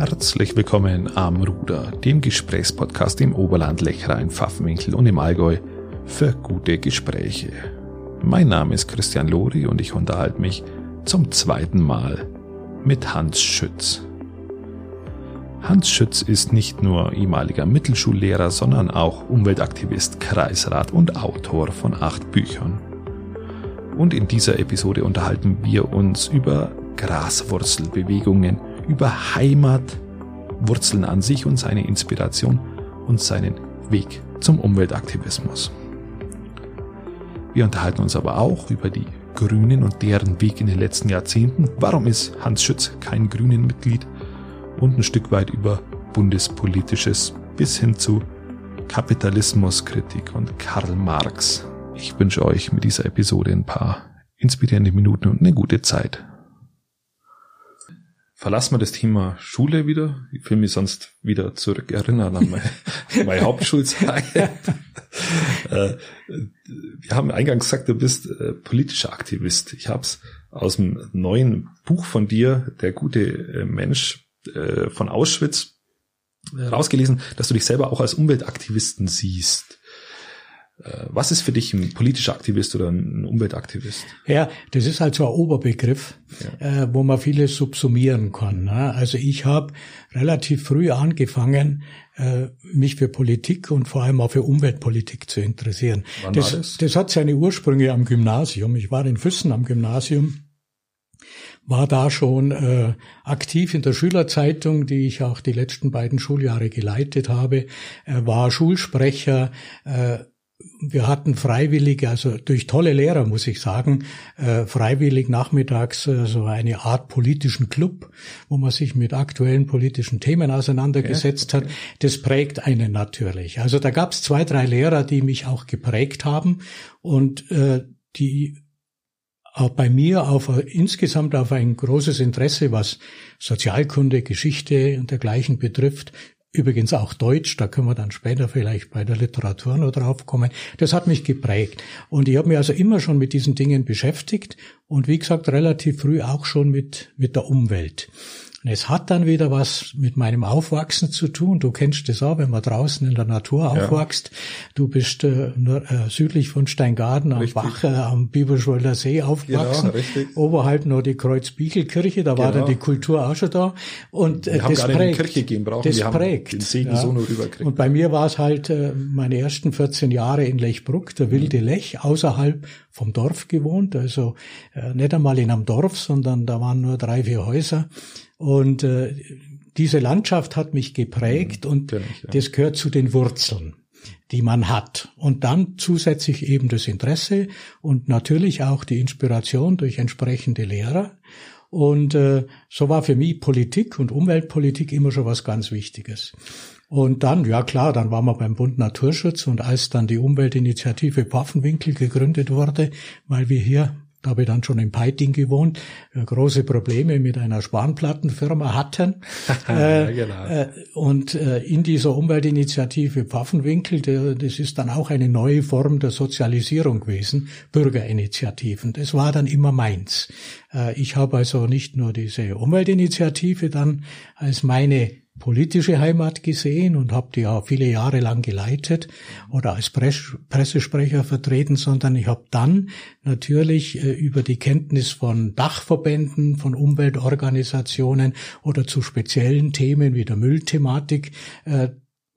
Herzlich willkommen am Ruder, dem Gesprächspodcast im Oberland, Lechrein, Pfaffenwinkel und im Allgäu für gute Gespräche. Mein Name ist Christian Lori und ich unterhalte mich zum zweiten Mal mit Hans Schütz. Hans Schütz ist nicht nur ehemaliger Mittelschullehrer, sondern auch Umweltaktivist, Kreisrat und Autor von acht Büchern. Und in dieser Episode unterhalten wir uns über Graswurzelbewegungen, über Heimat, Wurzeln an sich und seine Inspiration und seinen Weg zum Umweltaktivismus. Wir unterhalten uns aber auch über die Grünen und deren Weg in den letzten Jahrzehnten. Warum ist Hans Schütz kein Grünen-Mitglied? Und ein Stück weit über bundespolitisches bis hin zu Kapitalismuskritik und Karl Marx. Ich wünsche euch mit dieser Episode ein paar inspirierende Minuten und eine gute Zeit verlassen wir das Thema Schule wieder. Ich will mich sonst wieder zurückerinnern an meine, meine Hauptschulzeit. Äh, wir haben eingangs gesagt, du bist äh, politischer Aktivist. Ich habe es aus dem neuen Buch von dir, Der gute äh, Mensch von Auschwitz, rausgelesen, dass du dich selber auch als Umweltaktivisten siehst. Äh, was ist für dich ein politischer Aktivist oder ein Umweltaktivist? Ja, das ist halt so ein Oberbegriff, ja. äh, wo man vieles subsumieren kann. Ne? Also ich habe relativ früh angefangen, äh, mich für Politik und vor allem auch für Umweltpolitik zu interessieren. Wann das, war das? das hat seine Ursprünge am Gymnasium. Ich war in Füssen am Gymnasium war da schon äh, aktiv in der Schülerzeitung, die ich auch die letzten beiden Schuljahre geleitet habe, äh, war Schulsprecher, äh, wir hatten freiwillig, also durch tolle Lehrer muss ich sagen, äh, freiwillig nachmittags äh, so eine Art politischen Club, wo man sich mit aktuellen politischen Themen auseinandergesetzt okay. hat. Das prägt einen natürlich. Also da gab es zwei, drei Lehrer, die mich auch geprägt haben und äh, die auch bei mir auf insgesamt auf ein großes Interesse, was Sozialkunde, Geschichte und dergleichen betrifft, Übrigens auch Deutsch, da können wir dann später vielleicht bei der Literatur noch drauf kommen. Das hat mich geprägt. Und ich habe mich also immer schon mit diesen Dingen beschäftigt und wie gesagt relativ früh auch schon mit, mit der Umwelt. Und es hat dann wieder was mit meinem Aufwachsen zu tun. Du kennst das auch, wenn man draußen in der Natur aufwächst. Ja. Du bist äh, äh, südlich von Steingarten am Bach, äh, am Bibelschwolder See aufgewachsen. Genau, Oberhalb noch die Kreuzbiegelkirche, da genau. war dann genau. die Kultur auch schon da. Und äh, wir haben das prägt. Kirche gehen. Das prägt. den Segen ja. so nur rüberkriegen. Und bei mir war es halt äh, meine ersten 14 Jahre in Lechbruck, der wilde mhm. Lech, außerhalb vom Dorf gewohnt. Also äh, nicht einmal in einem Dorf, sondern da waren nur drei, vier Häuser. Und äh, diese Landschaft hat mich geprägt mhm, und ich, ja. das gehört zu den Wurzeln, die man hat. Und dann zusätzlich eben das Interesse und natürlich auch die Inspiration durch entsprechende Lehrer. Und äh, so war für mich Politik und Umweltpolitik immer schon was ganz Wichtiges. Und dann, ja klar, dann waren wir beim Bund Naturschutz und als dann die Umweltinitiative Pfaffenwinkel gegründet wurde, weil wir hier da habe ich dann schon in Peiting gewohnt, äh, große Probleme mit einer Spanplattenfirma hatten. ja, genau. äh, und äh, in dieser Umweltinitiative Pfaffenwinkel, das ist dann auch eine neue Form der Sozialisierung gewesen, Bürgerinitiativen. Das war dann immer meins. Ich habe also nicht nur diese Umweltinitiative dann als meine politische Heimat gesehen und habe die auch viele Jahre lang geleitet oder als Pressesprecher vertreten, sondern ich habe dann natürlich äh, über die Kenntnis von Dachverbänden, von Umweltorganisationen oder zu speziellen Themen wie der Müllthematik äh,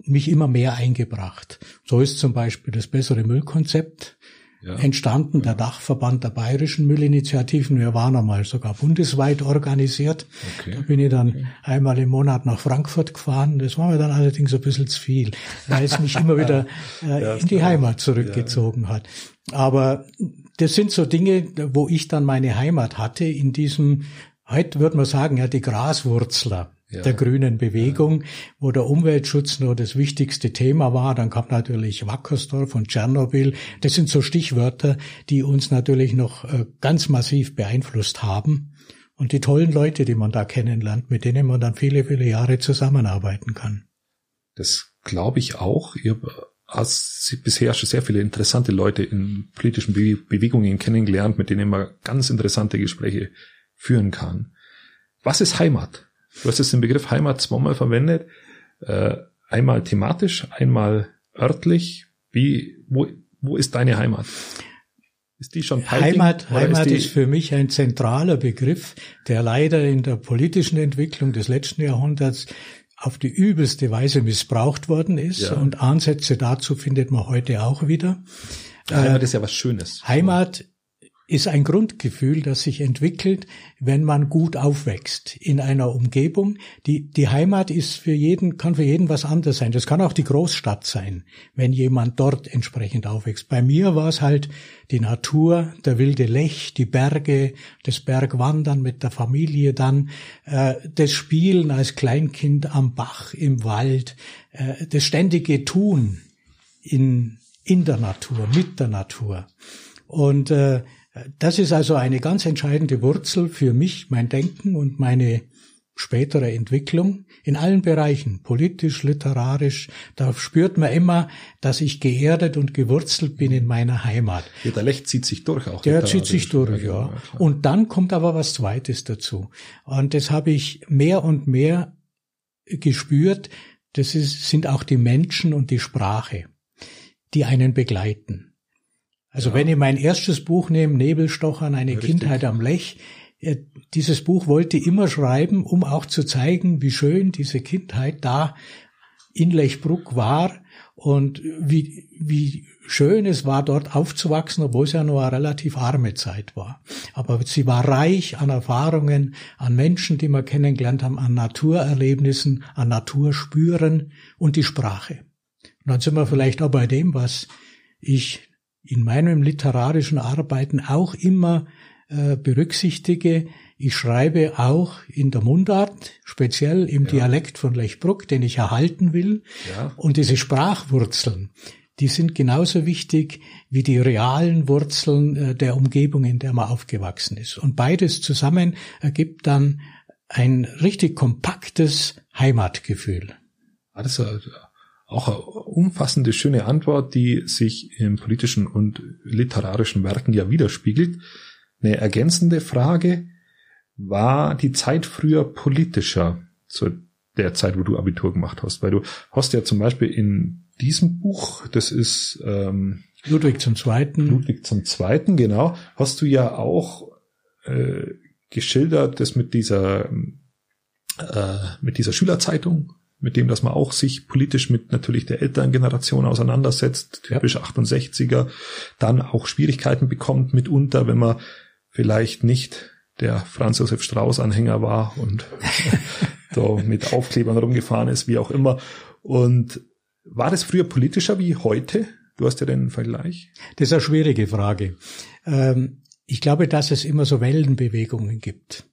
mich immer mehr eingebracht. So ist zum Beispiel das bessere Müllkonzept ja. entstanden, der Dachverband der bayerischen Müllinitiativen. Wir waren einmal sogar bundesweit organisiert. Okay. Da bin ich dann okay. einmal im Monat nach Frankfurt gefahren. Das war mir dann allerdings ein bisschen zu viel, weil es mich immer wieder äh, in die Heimat zurückgezogen hat. Aber das sind so Dinge, wo ich dann meine Heimat hatte in diesem, heute würde man sagen, ja, die Graswurzler ja. der grünen Bewegung, wo der Umweltschutz nur das wichtigste Thema war. Dann kam natürlich Wackersdorf und Tschernobyl. Das sind so Stichwörter, die uns natürlich noch äh, ganz massiv beeinflusst haben. Und die tollen Leute, die man da kennenlernt, mit denen man dann viele, viele Jahre zusammenarbeiten kann. Das glaube ich auch. Ihr hast bisher schon sehr viele interessante Leute in politischen Bewegungen kennengelernt, mit denen man ganz interessante Gespräche führen kann. Was ist Heimat? Du hast jetzt den Begriff Heimat zweimal verwendet. Äh, einmal thematisch, einmal örtlich. Wie, wo, wo ist deine Heimat? Ist die schon Peiting, Heimat, Heimat ist, ist, für mich ein zentraler Begriff, der leider in der politischen Entwicklung des letzten Jahrhunderts auf die übelste Weise missbraucht worden ist ja. und Ansätze dazu findet man heute auch wieder. Heimat äh, ist ja was Schönes. Heimat ist ein Grundgefühl, das sich entwickelt, wenn man gut aufwächst in einer Umgebung. Die, die Heimat ist für jeden, kann für jeden was anderes sein. Das kann auch die Großstadt sein, wenn jemand dort entsprechend aufwächst. Bei mir war es halt die Natur, der wilde Lech, die Berge, das Bergwandern mit der Familie dann, äh, das Spielen als Kleinkind am Bach, im Wald, äh, das ständige Tun in, in der Natur, mit der Natur. Und äh, das ist also eine ganz entscheidende Wurzel für mich, mein Denken und meine spätere Entwicklung in allen Bereichen, politisch, literarisch. Da spürt man immer, dass ich geerdet und gewurzelt bin in meiner Heimat. Ja, der Lech zieht sich durch auch. Der zieht sich durch, ja. ja. Und dann kommt aber was Zweites dazu. Und das habe ich mehr und mehr gespürt. Das ist, sind auch die Menschen und die Sprache, die einen begleiten. Also ja. wenn ich mein erstes Buch nehme, Nebelstochern, eine Richtig. Kindheit am Lech, dieses Buch wollte ich immer schreiben, um auch zu zeigen, wie schön diese Kindheit da in Lechbruck war und wie, wie schön es war, dort aufzuwachsen, obwohl es ja nur eine relativ arme Zeit war. Aber sie war reich an Erfahrungen, an Menschen, die wir kennengelernt haben, an Naturerlebnissen, an Naturspüren und die Sprache. Und dann sind wir vielleicht auch bei dem, was ich in meinem literarischen Arbeiten auch immer äh, berücksichtige. Ich schreibe auch in der Mundart, speziell im ja. Dialekt von Lechbruck, den ich erhalten will. Ja. Und diese Sprachwurzeln, die sind genauso wichtig wie die realen Wurzeln äh, der Umgebung, in der man aufgewachsen ist. Und beides zusammen ergibt dann ein richtig kompaktes Heimatgefühl. Ist auch eine umfassende, schöne Antwort, die sich im politischen und literarischen Werken ja widerspiegelt. Eine ergänzende Frage, war die Zeit früher politischer zu der Zeit, wo du Abitur gemacht hast? Weil du hast ja zum Beispiel in diesem Buch, das ist ähm, Ludwig zum Zweiten. Ludwig zum Zweiten, genau, hast du ja auch äh, geschildert, das mit dieser äh, mit dieser Schülerzeitung mit dem, dass man auch sich politisch mit natürlich der älteren Generation auseinandersetzt, typisch ja. 68er, dann auch Schwierigkeiten bekommt mitunter, wenn man vielleicht nicht der Franz Josef Strauß Anhänger war und so mit Aufklebern rumgefahren ist, wie auch immer. Und war das früher politischer wie heute? Du hast ja den Vergleich. Das ist eine schwierige Frage. Ähm, ich glaube, dass es immer so Wellenbewegungen gibt.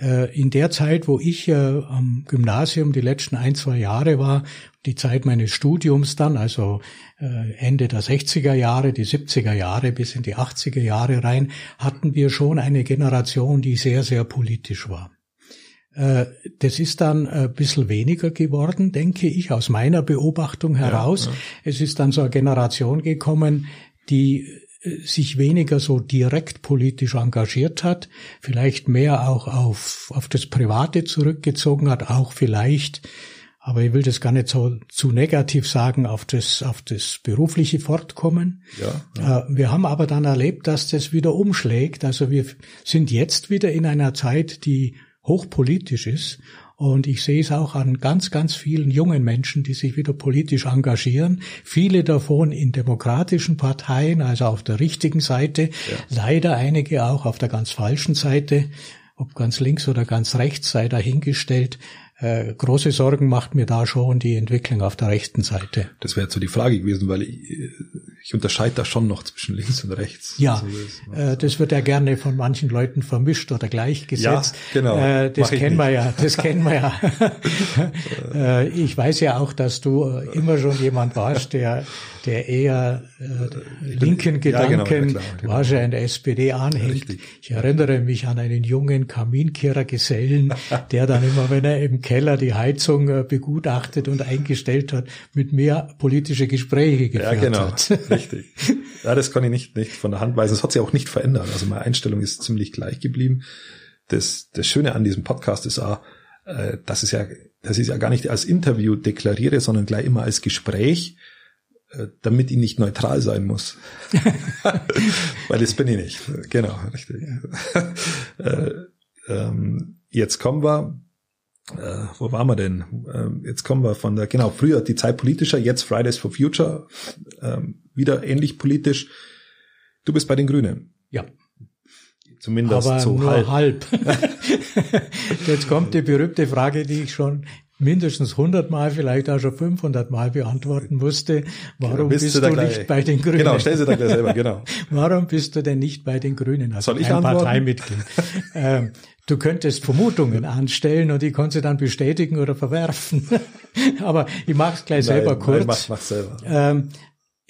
Äh, in der Zeit, wo ich äh, am Gymnasium die letzten ein, zwei Jahre war, die Zeit meines Studiums dann, also äh, Ende der 60er Jahre, die 70er Jahre bis in die 80er Jahre rein, hatten wir schon eine Generation, die sehr, sehr politisch war. Das ist dann ein bisschen weniger geworden, denke ich, aus meiner Beobachtung heraus. Ja, ja. Es ist dann so eine Generation gekommen, die sich weniger so direkt politisch engagiert hat, vielleicht mehr auch auf, auf das Private zurückgezogen hat, auch vielleicht, aber ich will das gar nicht so zu negativ sagen, auf das, auf das berufliche Fortkommen. Ja, ja. Äh, wir haben aber dann erlebt, dass das wieder umschlägt. Also wir sind jetzt wieder in einer Zeit, die hochpolitisch ist und ich sehe es auch an ganz, ganz vielen jungen Menschen, die sich wieder politisch engagieren. Viele davon in demokratischen Parteien, also auf der richtigen Seite. Ja. Leider einige auch auf der ganz falschen Seite. Ob ganz links oder ganz rechts sei dahingestellt. Äh, große Sorgen macht mir da schon die Entwicklung auf der rechten Seite. Das wäre jetzt so die Frage gewesen, weil ich, ich unterscheide da schon noch zwischen links und rechts. Ja, also das, äh, das, wird ja gerne von manchen Leuten vermischt oder gleichgesetzt. Ja, genau. Äh, das kennen wir ja, das kennen wir ja. ich weiß ja auch, dass du immer schon jemand warst, der der eher linken Gedanken, ja, genau, ja, klar, genau. wahrscheinlich der SPD anhängt. Ja, ich erinnere mich an einen jungen Kaminkehrergesellen, der dann immer, wenn er im Keller die Heizung äh, begutachtet und eingestellt hat, mit mir politische Gespräche geführt ja, genau, hat. Richtig. Ja, das kann ich nicht, nicht von der Hand weisen. Das hat sich auch nicht verändert. Also meine Einstellung ist ziemlich gleich geblieben. Das, das Schöne an diesem Podcast ist auch, äh, das ist ja, das ist ja gar nicht als Interview deklariere, sondern gleich immer als Gespräch, äh, damit ich nicht neutral sein muss. Weil das bin ich nicht. Genau, richtig. äh, ähm, jetzt kommen wir äh, wo waren wir denn? Ähm, jetzt kommen wir von der, genau, früher die Zeit politischer, jetzt Fridays for Future, ähm, wieder ähnlich politisch. Du bist bei den Grünen. Ja. Zumindest Aber so nur halb. halb. Jetzt kommt die berühmte Frage, die ich schon mindestens 100 Mal, vielleicht auch schon 500 Mal beantworten musste. Warum bist bist, du du, gleich- nicht bei den Grünen? Genau, stell sie da gleich selber, genau. Warum bist du denn nicht bei den Grünen? Also Soll ich kein antworten? Parteimitglied. ähm, du könntest Vermutungen anstellen und die kannst du dann bestätigen oder verwerfen. Aber ich mache es gleich selber Nein, kurz. Nein, mach, mach selber. Ähm,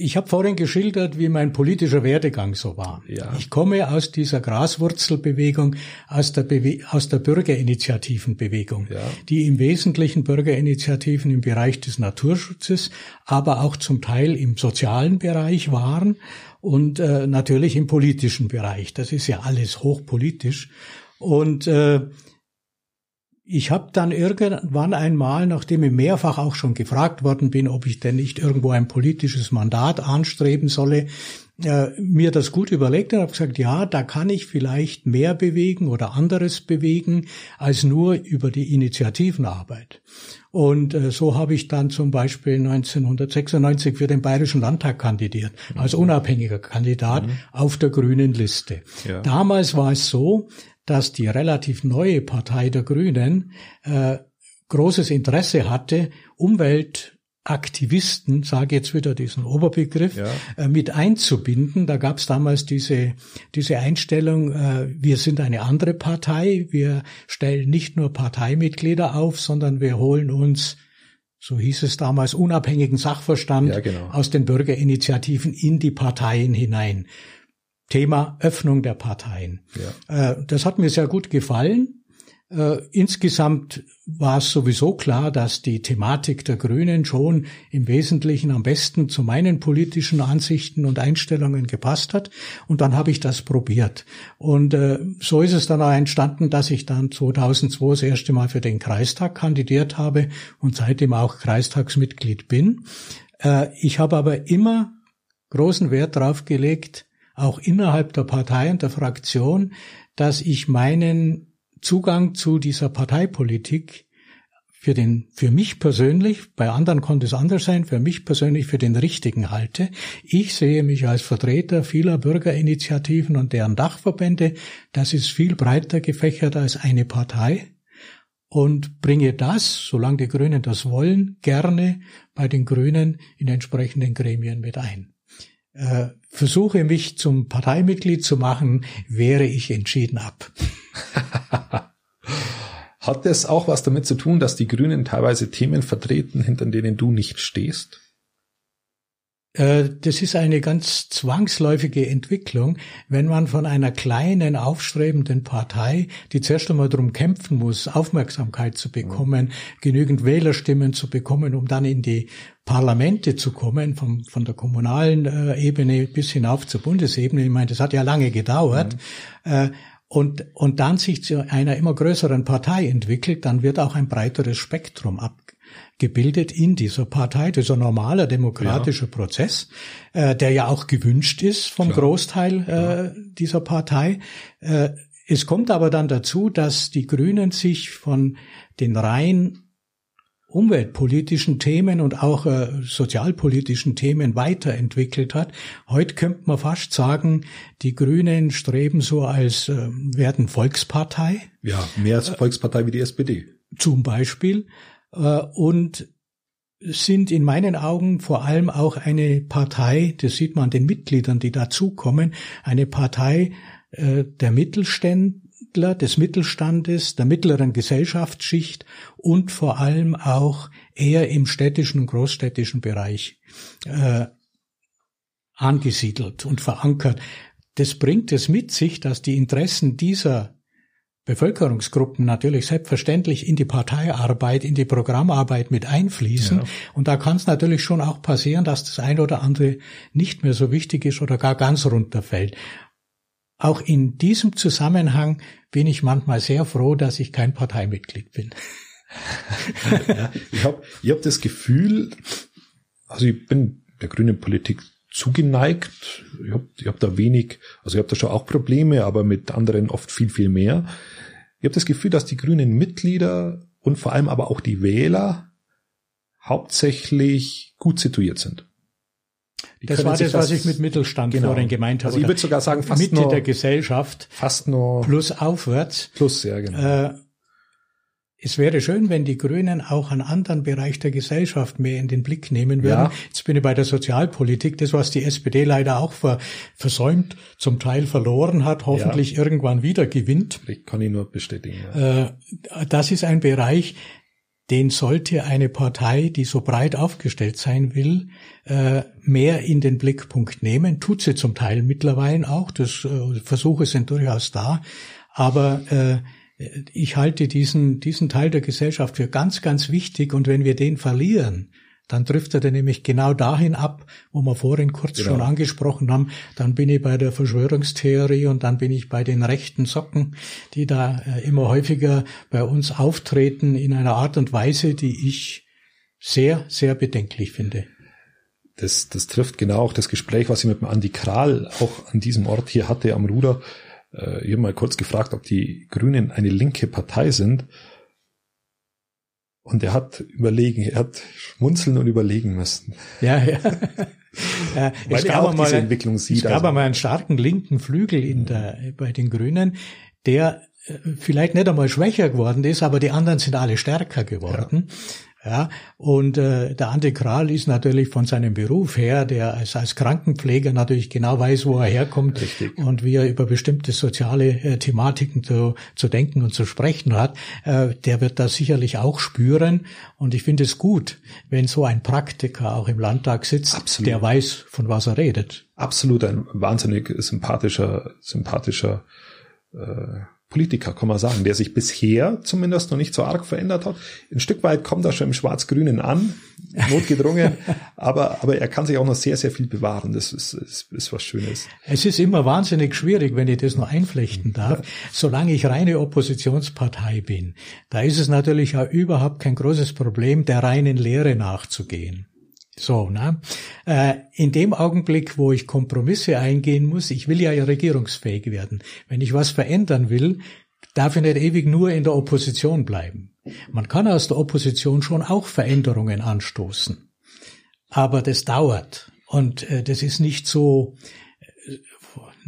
ich habe vorhin geschildert, wie mein politischer Werdegang so war. Ja. Ich komme aus dieser Graswurzelbewegung, aus der, Bewe aus der Bürgerinitiativenbewegung, Ja. die im Wesentlichen Bürgerinitiativen im Bereich des Naturschutzes, aber auch zum Teil im sozialen Bereich waren und äh, natürlich im politischen Bereich. Das ist ja alles hochpolitisch. Und äh, ich habe dann irgendwann einmal, nachdem ich mehrfach auch schon gefragt worden bin, ob ich denn nicht irgendwo ein politisches Mandat anstreben solle, äh, mir das gut überlegt und habe gesagt, ja, da kann ich vielleicht mehr bewegen oder anderes bewegen als nur über die Initiativenarbeit. Und äh, so habe ich dann zum Beispiel 1996 für den Bayerischen Landtag kandidiert, als unabhängiger Kandidat auf der grünen Liste. Ja. Damals war es so, dass die relativ neue Partei der Grünen äh, großes Interesse hatte, Umweltaktivisten, sage jetzt wieder diesen Oberbegriff, Ja. äh, mit einzubinden. Da gab es damals diese, diese Einstellung, äh, wir sind eine andere Partei, wir stellen nicht nur Parteimitglieder auf, sondern wir holen uns so hieß es damals, unabhängigen Sachverstand Ja, genau. aus den Bürgerinitiativen in die Parteien hinein. Thema Öffnung der Parteien. Ja. Äh, Das hat mir sehr gut gefallen. Äh, Insgesamt war es sowieso klar, dass die Thematik der Grünen schon im Wesentlichen am besten zu meinen politischen Ansichten und Einstellungen gepasst hat. Und dann habe ich das probiert. Und äh, so ist es dann auch entstanden, dass ich dann 2002 das erste Mal für den Kreistag kandidiert habe und seitdem auch Kreistagsmitglied bin. Äh, Ich habe aber immer großen Wert darauf gelegt, auch innerhalb der Partei und der Fraktion, dass ich meinen Zugang zu dieser Parteipolitik für den, für mich persönlich, bei anderen konnte es anders sein, für mich persönlich für den richtigen halte. Ich sehe mich als Vertreter vieler Bürgerinitiativen und deren Dachverbände. Das ist viel breiter gefächert als eine Partei und bringe das, solange die Grünen das wollen, gerne bei den Grünen in entsprechenden Gremien mit ein. Äh, versuche mich zum Parteimitglied zu machen, wehre ich entschieden ab. Hat das auch was damit zu tun, dass die Grünen teilweise Themen vertreten, hinter denen du nicht stehst? Äh, Das ist eine ganz zwangsläufige Entwicklung, wenn man von einer kleinen, aufstrebenden Partei, die zuerst einmal darum kämpfen muss, Aufmerksamkeit zu bekommen, genügend Wählerstimmen zu bekommen, um dann in die Parlamente zu kommen, vom, von der kommunalen äh, Ebene bis hinauf zur Bundesebene. Ich meine, das hat ja lange gedauert. Äh, und, und dann sich zu einer immer größeren Partei entwickelt, dann wird auch ein breiteres Spektrum abgebildet in dieser Partei. Das ist ein normaler demokratischer Prozess, äh, der ja auch gewünscht ist vom Klar. Großteil äh, dieser Partei. Äh, es kommt aber dann dazu, dass die Grünen sich von den rein umweltpolitischen Themen und auch äh, sozialpolitischen Themen weiterentwickelt hat. Heute könnte man fast sagen, die Grünen streben so als äh, werden Volkspartei Ja, mehr als Volkspartei wie die SPD. zum Beispiel äh, und sind in meinen Augen vor allem auch eine Partei, das sieht man an den Mitgliedern, die dazukommen, eine Partei äh, der Mittelständler, des Mittelstandes, der mittleren Gesellschaftsschicht und vor allem auch eher im städtischen und großstädtischen Bereich äh, angesiedelt und verankert. Das bringt es mit sich, dass die Interessen dieser Bevölkerungsgruppen natürlich selbstverständlich in die Parteiarbeit, in die Programmarbeit mit einfließen. Ja. Und da kann es natürlich schon auch passieren, dass das eine oder andere nicht mehr so wichtig ist oder gar ganz runterfällt. Auch in diesem Zusammenhang bin ich manchmal sehr froh, dass ich kein Parteimitglied bin. ja, ich habe ich hab das Gefühl, also ich bin der grünen Politik zugeneigt. Ich habe ich hab da wenig, also ich habe da schon auch Probleme, aber mit anderen oft viel, viel mehr. Ich habe das Gefühl, dass die grünen Mitglieder und vor allem aber auch die Wähler hauptsächlich gut situiert sind. Die das war das, was ich mit Mittelstand genau. vorhin gemeint habe. Also ich würde sogar sagen, fast Mitte nur, der Gesellschaft. Fast nur. Plus aufwärts. Plus, ja, genau. Äh, es wäre schön, wenn die Grünen auch einen anderen Bereich der Gesellschaft mehr in den Blick nehmen würden. Ja. Jetzt bin ich bei der Sozialpolitik, das was die SPD leider auch ver versäumt, zum Teil verloren hat, hoffentlich ja. irgendwann wieder gewinnt. Ich kann ich nur bestätigen. Ja. Äh, das ist ein Bereich, den sollte eine Partei, die so breit aufgestellt sein will, äh, mehr in den Blickpunkt nehmen. Tut sie zum Teil mittlerweile auch. Das äh, Versuche sind durchaus da. Aber ich halte diesen, diesen Teil der Gesellschaft für ganz, ganz wichtig. Und wenn wir den verlieren, dann driftet er nämlich genau dahin ab, wo wir vorhin kurz genau. schon angesprochen haben. Dann bin ich bei der Verschwörungstheorie und dann bin ich bei den rechten Socken, die da äh, immer häufiger bei uns auftreten in einer Art und Weise, die ich sehr, sehr bedenklich finde. Das, das trifft genau auch das Gespräch, was ich mit dem Andi Kral auch an diesem Ort hier hatte am Ruder. Äh, ich habe mal kurz gefragt, ob die Grünen eine linke Partei sind. Und er hat überlegen, er hat schmunzeln und überlegen müssen. Ja, ja. ja Weil er auch mal, diese Entwicklung sieht. Es gab also. einmal einen starken linken Flügel in der, bei den Grünen, der äh, vielleicht nicht einmal schwächer geworden ist, aber die anderen sind alle stärker geworden. Ja. Ja, und äh, der Andi Kral ist natürlich von seinem Beruf her, der als, als Krankenpfleger natürlich genau weiß, wo er herkommt Richtig. und wie er über bestimmte soziale äh, Thematiken zu, zu denken und zu sprechen hat, äh, der wird das sicherlich auch spüren. Und ich finde es gut, wenn so ein Praktiker auch im Landtag sitzt, Absolut. der weiß, von was er redet. Absolut ein wahnsinnig sympathischer, sympathischer äh Politiker, kann man sagen, der sich bisher zumindest noch nicht so arg verändert hat. Ein Stück weit kommt er schon im Schwarz-Grünen an, notgedrungen, aber, aber er kann sich auch noch sehr, sehr viel bewahren. Das ist, ist, ist was Schönes. Es ist immer wahnsinnig schwierig, wenn ich das noch einflechten darf, solange ich reine Oppositionspartei bin. Da ist es natürlich auch überhaupt kein großes Problem, der reinen Lehre nachzugehen. So, ne? Äh, in dem Augenblick, wo ich Kompromisse eingehen muss, ich will ja regierungsfähig werden. Wenn ich was verändern will, darf ich nicht ewig nur in der Opposition bleiben. Man kann aus der Opposition schon auch Veränderungen anstoßen. Aber das dauert. Und äh, das ist nicht so,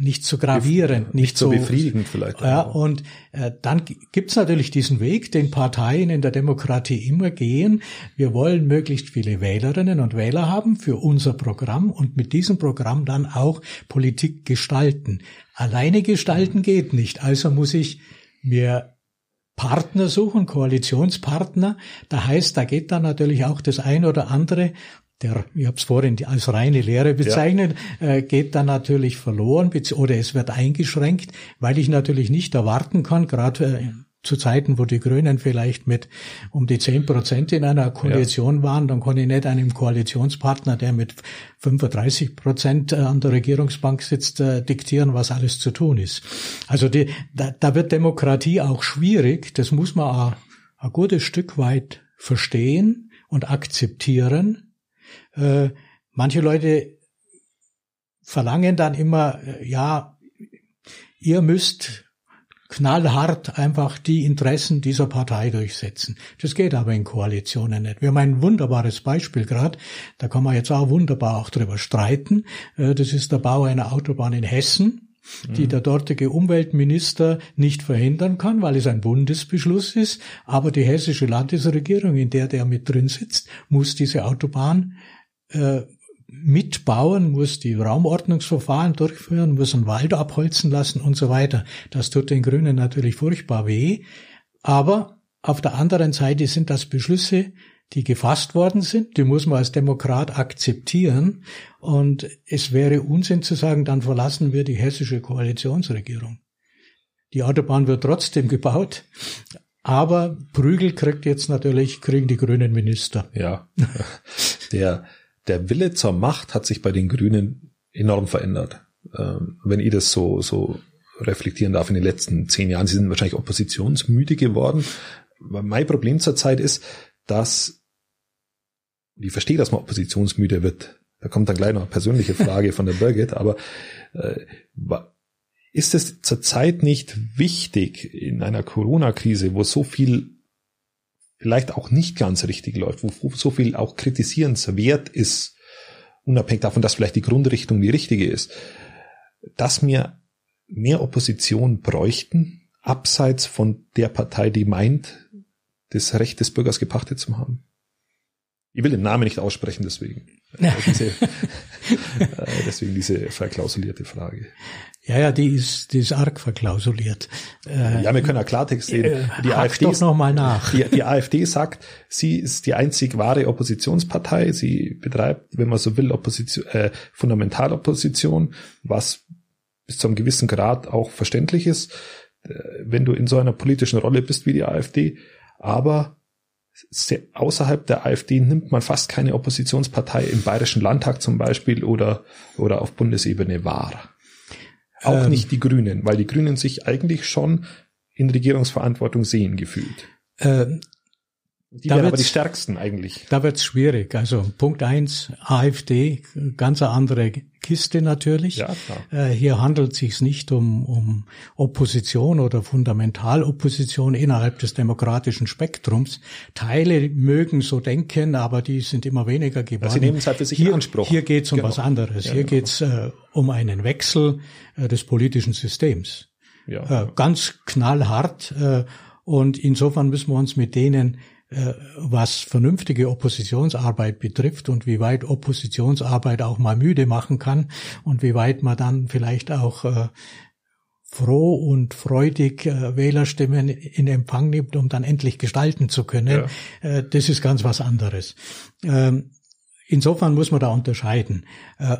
nicht so gravierend, nicht, nicht so, befriedigend vielleicht. Ja, und äh, dann gibt's natürlich diesen Weg, den Parteien in der Demokratie immer gehen. Wir wollen möglichst viele Wählerinnen und Wähler haben für unser Programm und mit diesem Programm dann auch Politik gestalten. Alleine gestalten geht nicht, also muss ich mir Partner suchen, Koalitionspartner. Da heißt, da geht dann natürlich auch das ein oder andere der, ich habe es vorhin als reine Lehre bezeichnet, ja. äh, geht dann natürlich verloren oder es wird eingeschränkt, weil ich natürlich nicht erwarten kann, gerade äh, zu Zeiten, wo die Grünen vielleicht mit um die zehn Prozent in einer Koalition ja. waren, dann kann ich nicht einem Koalitionspartner, der mit 35 Prozent äh, an der Regierungsbank sitzt, äh, diktieren, was alles zu tun ist. Also die, da, da wird Demokratie auch schwierig. Das muss man auch ein gutes Stück weit verstehen und akzeptieren äh, manche Leute verlangen dann immer, äh, ja, ihr müsst knallhart einfach die Interessen dieser Partei durchsetzen. Das geht aber in Koalitionen nicht. Wir haben ein wunderbares Beispiel gerade, da kann man jetzt auch wunderbar auch drüber streiten. Äh, das ist der Bau einer Autobahn in Hessen die mhm. der dortige Umweltminister nicht verhindern kann, weil es ein Bundesbeschluss ist. Aber die hessische Landesregierung, in der der mit drin sitzt, muss diese Autobahn äh, mitbauen, muss die Raumordnungsverfahren durchführen, muss einen Wald abholzen lassen und so weiter. Das tut den Grünen natürlich furchtbar weh. Aber auf der anderen Seite sind das Beschlüsse, die gefasst worden sind, die muss man als Demokrat akzeptieren. Und es wäre Unsinn zu sagen, dann verlassen wir die hessische Koalitionsregierung. Die Autobahn wird trotzdem gebaut, aber Prügel kriegt jetzt natürlich, kriegen die grünen Minister. Ja, der, der Wille zur Macht hat sich bei den Grünen enorm verändert. Ähm, wenn ich das so, so reflektieren darf in den letzten zehn Jahren, sie sind wahrscheinlich oppositionsmüde geworden, mein Problem zurzeit ist, dass ich verstehe, dass man oppositionsmüde wird. Da kommt dann gleich noch eine persönliche Frage von der Birgit, aber äh, ist es zurzeit nicht wichtig in einer Corona-Krise, wo so viel vielleicht auch nicht ganz richtig läuft, wo so viel auch kritisierenswert ist, unabhängig davon, dass vielleicht die Grundrichtung die richtige ist, dass wir mehr Opposition bräuchten, abseits von der Partei, die meint, das Recht des Bürgers gepachtet zu haben? Ich will den Namen nicht aussprechen, deswegen. diese, äh, deswegen diese verklausulierte Frage. Ja, ja, die ist, die ist arg verklausuliert. Äh, ja, wir können ja Klartext sehen. Äh, die AfD, doch noch mal nach. Die, die AfD sagt, sie ist die einzig wahre Oppositionspartei. Sie betreibt, wenn man so will, Opposition, äh, Fundamentalopposition, was bis zu einem gewissen Grad auch verständlich ist, äh, wenn du in so einer politischen Rolle bist wie die AfD. Aber außerhalb der AfD nimmt man fast keine Oppositionspartei im Bayerischen Landtag zum Beispiel oder, oder auf Bundesebene wahr. Auch ähm, nicht die Grünen, weil die Grünen sich eigentlich schon in Regierungsverantwortung sehen gefühlt. Ähm, die da wären aber die stärksten eigentlich. Da wird's schwierig. Also Punkt eins, AfD, ganz andere Kiste natürlich. Ja, klar. Äh, hier handelt es sich nicht um, um Opposition oder Fundamentalopposition innerhalb des demokratischen Spektrums. Teile mögen so denken, aber die sind immer weniger geworden. Also sie nehmen es halt für sich hier, Anspruch. Hier geht's um genau. was anderes. Ja, hier genau. geht's äh, um einen Wechsel äh, des politischen Systems. Ja, äh, ganz knallhart. Äh, und insofern müssen wir uns mit denen was vernünftige Oppositionsarbeit betrifft und wie weit Oppositionsarbeit auch mal müde machen kann und wie weit man dann vielleicht auch äh, froh und freudig äh, Wählerstimmen in Empfang nimmt, um dann endlich gestalten zu können. Ja. Äh, das ist ganz was anderes. Ähm, insofern muss man da unterscheiden. Äh,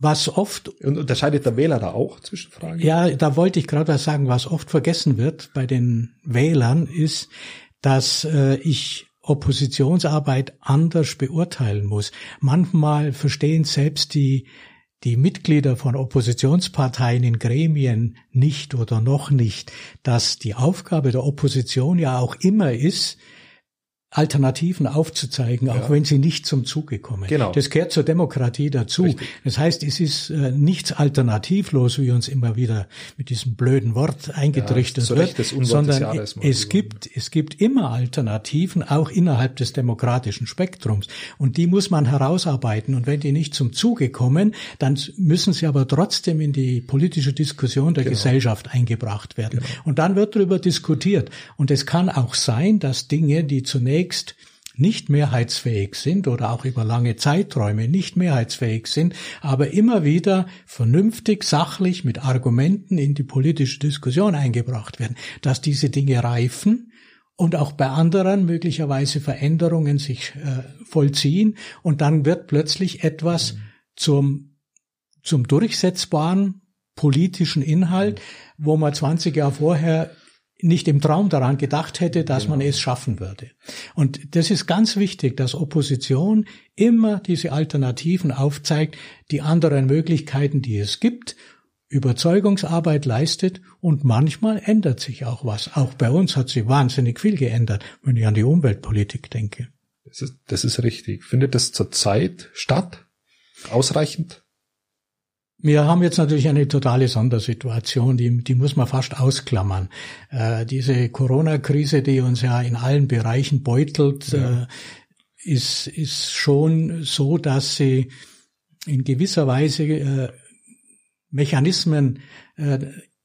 was oft und unterscheidet der Wähler da auch zwischen Fragen? Ja, da wollte ich gerade was sagen. Was oft vergessen wird bei den Wählern ist, dass äh, ich Oppositionsarbeit anders beurteilen muss. Manchmal verstehen selbst die die Mitglieder von Oppositionsparteien in Gremien nicht oder noch nicht, dass die Aufgabe der Opposition ja auch immer ist, Alternativen aufzuzeigen, auch ja. wenn sie nicht zum Zuge kommen. Genau. Das gehört zur Demokratie dazu. Richtig. Das heißt, es ist äh, nichts alternativlos, wie uns immer wieder mit diesem blöden Wort eingetrichtert ja, wird, sondern es gibt, es gibt immer Alternativen, auch innerhalb des demokratischen Spektrums. Und die muss man herausarbeiten. Und wenn die nicht zum Zuge kommen, dann müssen sie aber trotzdem in die politische Diskussion der genau. Gesellschaft eingebracht werden. Genau. Und dann wird darüber diskutiert. Und es kann auch sein, dass Dinge, die zunächst zunächst nicht mehrheitsfähig sind oder auch über lange Zeiträume nicht mehrheitsfähig sind, aber immer wieder vernünftig, sachlich mit Argumenten in die politische Diskussion eingebracht werden, dass diese Dinge reifen und auch bei anderen möglicherweise Veränderungen sich äh, vollziehen und dann wird plötzlich etwas mhm. zum, zum durchsetzbaren politischen Inhalt, wo man 20 Jahre vorher nicht im Traum daran gedacht hätte, dass genau. man es schaffen würde. Und das ist ganz wichtig, dass Opposition immer diese Alternativen aufzeigt, die anderen Möglichkeiten, die es gibt, Überzeugungsarbeit leistet und manchmal ändert sich auch was. Auch bei uns hat sich wahnsinnig viel geändert, wenn ich an die Umweltpolitik denke. Das ist, das ist richtig. Findet das zurzeit statt? Ausreichend? Wir haben jetzt natürlich eine totale Sondersituation, die, die muss man fast ausklammern. Äh, diese Corona-Krise, die uns ja in allen Bereichen beutelt, ja. äh, ist, ist schon so, dass sie in gewisser Weise äh, Mechanismen äh,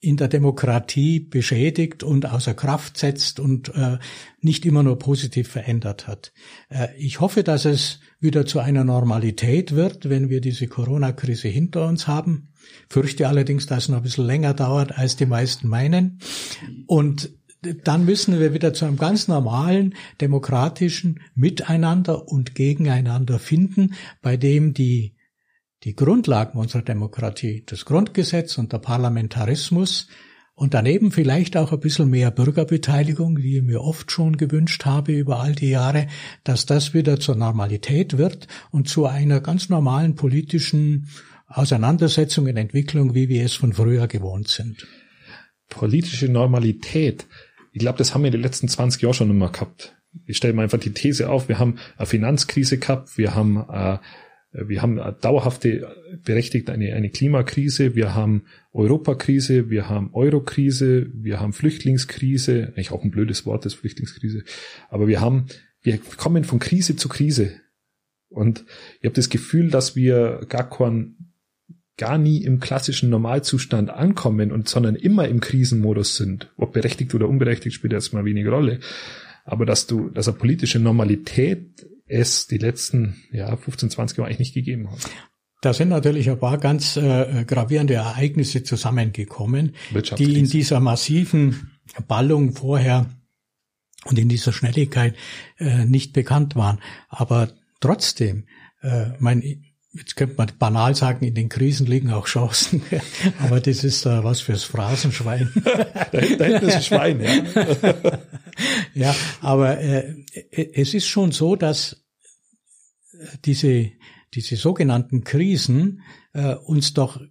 in der Demokratie beschädigt und außer Kraft setzt und äh, nicht immer nur positiv verändert hat. Äh, ich hoffe, dass es wieder zu einer Normalität wird, wenn wir diese Corona-Krise hinter uns haben. Fürchte allerdings, dass es noch ein bisschen länger dauert, als die meisten meinen. Und dann müssen wir wieder zu einem ganz normalen demokratischen Miteinander und Gegeneinander finden, bei dem die die Grundlagen unserer Demokratie, das Grundgesetz und der Parlamentarismus und daneben vielleicht auch ein bisschen mehr Bürgerbeteiligung, wie ich mir oft schon gewünscht habe über all die Jahre, dass das wieder zur Normalität wird und zu einer ganz normalen politischen Auseinandersetzung und Entwicklung, wie wir es von früher gewohnt sind. Politische Normalität. ich glaube, das haben wir in den letzten 20 Jahren schon immer gehabt. Ich stelle mal einfach die These auf, wir haben eine Finanzkrise gehabt, wir haben äh, wir haben dauerhafte, berechtigt eine, eine Klimakrise, wir haben Europakrise, wir haben Eurokrise, wir haben Flüchtlingskrise, eigentlich auch ein blödes Wort, das Flüchtlingskrise, aber wir haben, wir kommen von Krise zu Krise. Und ich habe das Gefühl, dass wir gar kein, gar nie im klassischen Normalzustand ankommen und sondern immer im Krisenmodus sind. Ob berechtigt oder unberechtigt spielt jetzt mal weniger Rolle. Aber dass du, dass eine politische Normalität es die letzten ja, 15, 20 Jahre eigentlich nicht gegeben hat. Da sind natürlich ein paar ganz äh, gravierende Ereignisse zusammengekommen, die in dieser massiven Ballung vorher und in dieser Schnelligkeit äh, nicht bekannt waren. Aber trotzdem, äh, mein, jetzt könnte man banal sagen, in den Krisen liegen auch Chancen, aber das ist äh, was fürs Phrasenschwein. da, hinten ist ein Schwein, ja. ja, aber äh, es ist schon so, dass diese, diese sogenannten Krisen äh, uns doch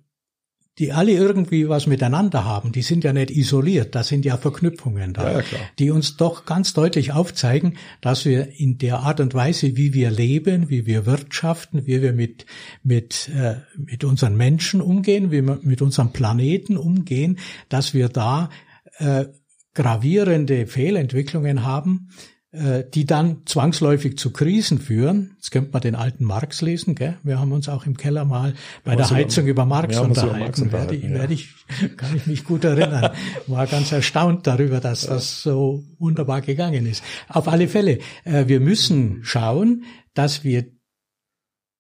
die alle irgendwie was miteinander haben, die sind ja nicht isoliert, da sind ja Verknüpfungen da, ja, die uns doch ganz deutlich aufzeigen, dass wir in der Art und Weise, wie wir leben, wie wir wirtschaften, wie wir mit, mit, äh, mit unseren Menschen umgehen, wie wir mit unserem Planeten umgehen, dass wir da äh, gravierende Fehlentwicklungen haben, die dann zwangsläufig zu Krisen führen. Jetzt könnte man den alten Marx lesen, gell? Wir haben uns auch im Keller mal bei der Heizung über, Marx unterhalten. Marx unterhalten. Werde, ja. werde ich, kann ich mich gut erinnern. War ganz erstaunt darüber, dass das so wunderbar gegangen ist. Auf alle Fälle, äh, wir müssen schauen, dass wir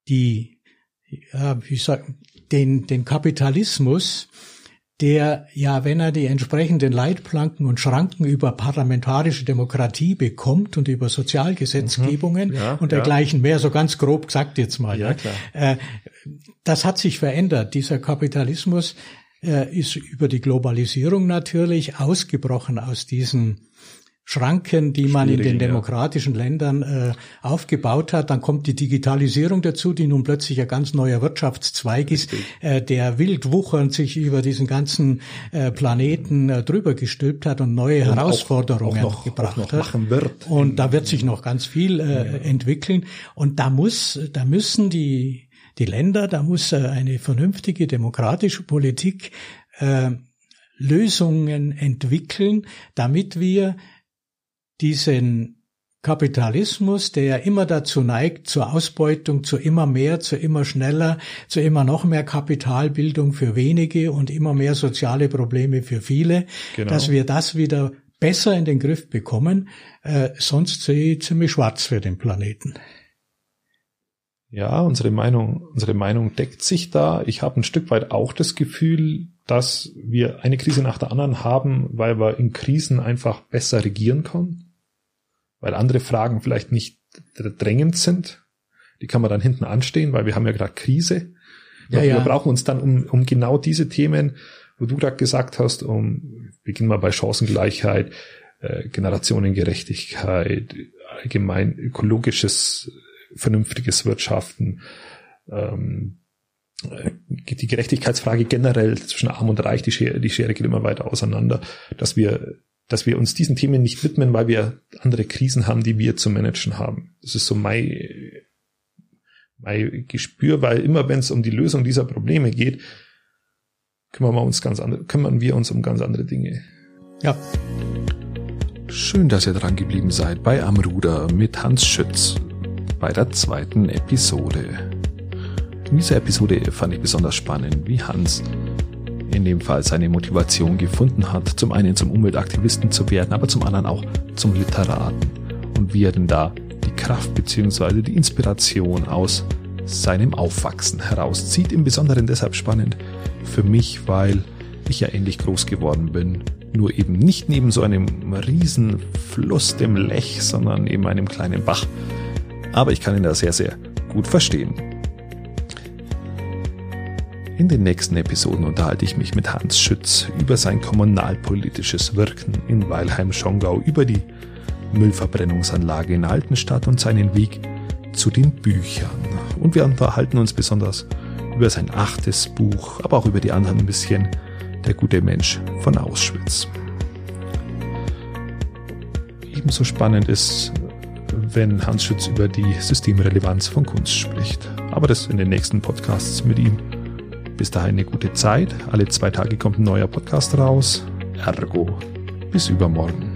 die, ja, wie sag, den, den Kapitalismus der ja, wenn er die entsprechenden Leitplanken und Schranken über parlamentarische Demokratie bekommt und über Sozialgesetzgebungen mhm, ja, und dergleichen ja. mehr, so ganz grob gesagt jetzt mal. Ja, klar. Äh, das hat sich verändert. Dieser Kapitalismus äh, ist über die Globalisierung natürlich ausgebrochen aus diesen Schranken, die man in den demokratischen ja. Ländern äh, aufgebaut hat. Dann kommt die Digitalisierung dazu, die nun plötzlich ein ganz neuer Wirtschaftszweig ist, äh, der wild wuchernd sich über diesen ganzen äh, Planeten äh, drüber gestülpt hat und neue und Herausforderungen auch, auch noch, gebracht auch hat. Wird. Und da wird sich noch ganz viel äh, ja. entwickeln. Und da muss, da müssen die die Länder, da muss äh, eine vernünftige demokratische Politik äh, Lösungen entwickeln, damit wir diesen Kapitalismus, der ja immer dazu neigt, zur Ausbeutung, zu immer mehr, zu immer schneller, zu immer noch mehr Kapitalbildung für wenige und immer mehr soziale Probleme für viele, genau. dass wir das wieder besser in den Griff bekommen. Äh, sonst sehe ich ziemlich schwarz für den Planeten. Ja, unsere Meinung, unsere Meinung deckt sich da. Ich habe ein Stück weit auch das Gefühl, dass wir eine Krise nach der anderen haben, weil wir in Krisen einfach besser regieren können weil andere Fragen vielleicht nicht drängend sind. Die kann man dann hinten anstehen, weil wir haben ja gerade Krise. Ja, ja. Wir brauchen uns dann um, um genau diese Themen, wo du gerade gesagt hast, um, beginnen wir bei Chancengleichheit, äh, Generationengerechtigkeit, allgemein ökologisches, vernünftiges Wirtschaften, ähm, die Gerechtigkeitsfrage generell zwischen Arm und Reich, die Schere, die Schere geht immer weiter auseinander, dass wir dass wir uns diesen Themen nicht widmen, weil wir andere Krisen haben, die wir zu managen haben. Das ist so mein, mein Gespür, weil immer wenn es um die Lösung dieser Probleme geht, kümmern wir uns ganz andere, kümmern wir uns um ganz andere Dinge. Ja. Schön, dass ihr dran geblieben seid bei Amruder mit Hans Schütz bei der zweiten Episode. In dieser Episode fand ich besonders spannend, wie Hans in dem Fall seine Motivation gefunden hat, zum einen zum Umweltaktivisten zu werden, aber zum anderen auch zum Literaten. Und wie er denn da die Kraft bzw. die Inspiration aus seinem Aufwachsen herauszieht. Im Besonderen deshalb spannend für mich, weil ich ja ähnlich groß geworden bin. Nur eben nicht neben so einem riesen Fluss, dem Lech, sondern neben einem kleinen Bach. Aber ich kann ihn da sehr, sehr gut verstehen. In den nächsten Episoden unterhalte ich mich mit Hans Schütz über sein kommunalpolitisches Wirken in Weilheim-Schongau, über die Müllverbrennungsanlage in Altenstadt und seinen Weg zu den Büchern. Und wir unterhalten uns besonders über sein achtes Buch, aber auch über die anderen ein bisschen Der gute Mensch von Auschwitz. ebenso spannend ist, wenn Hans Schütz über die Systemrelevanz von Kunst spricht. Aber das in den nächsten Podcasts mit ihm. Bis dahin eine gute Zeit. Alle zwei Tage kommt ein neuer Podcast raus. Ergo. Bis übermorgen.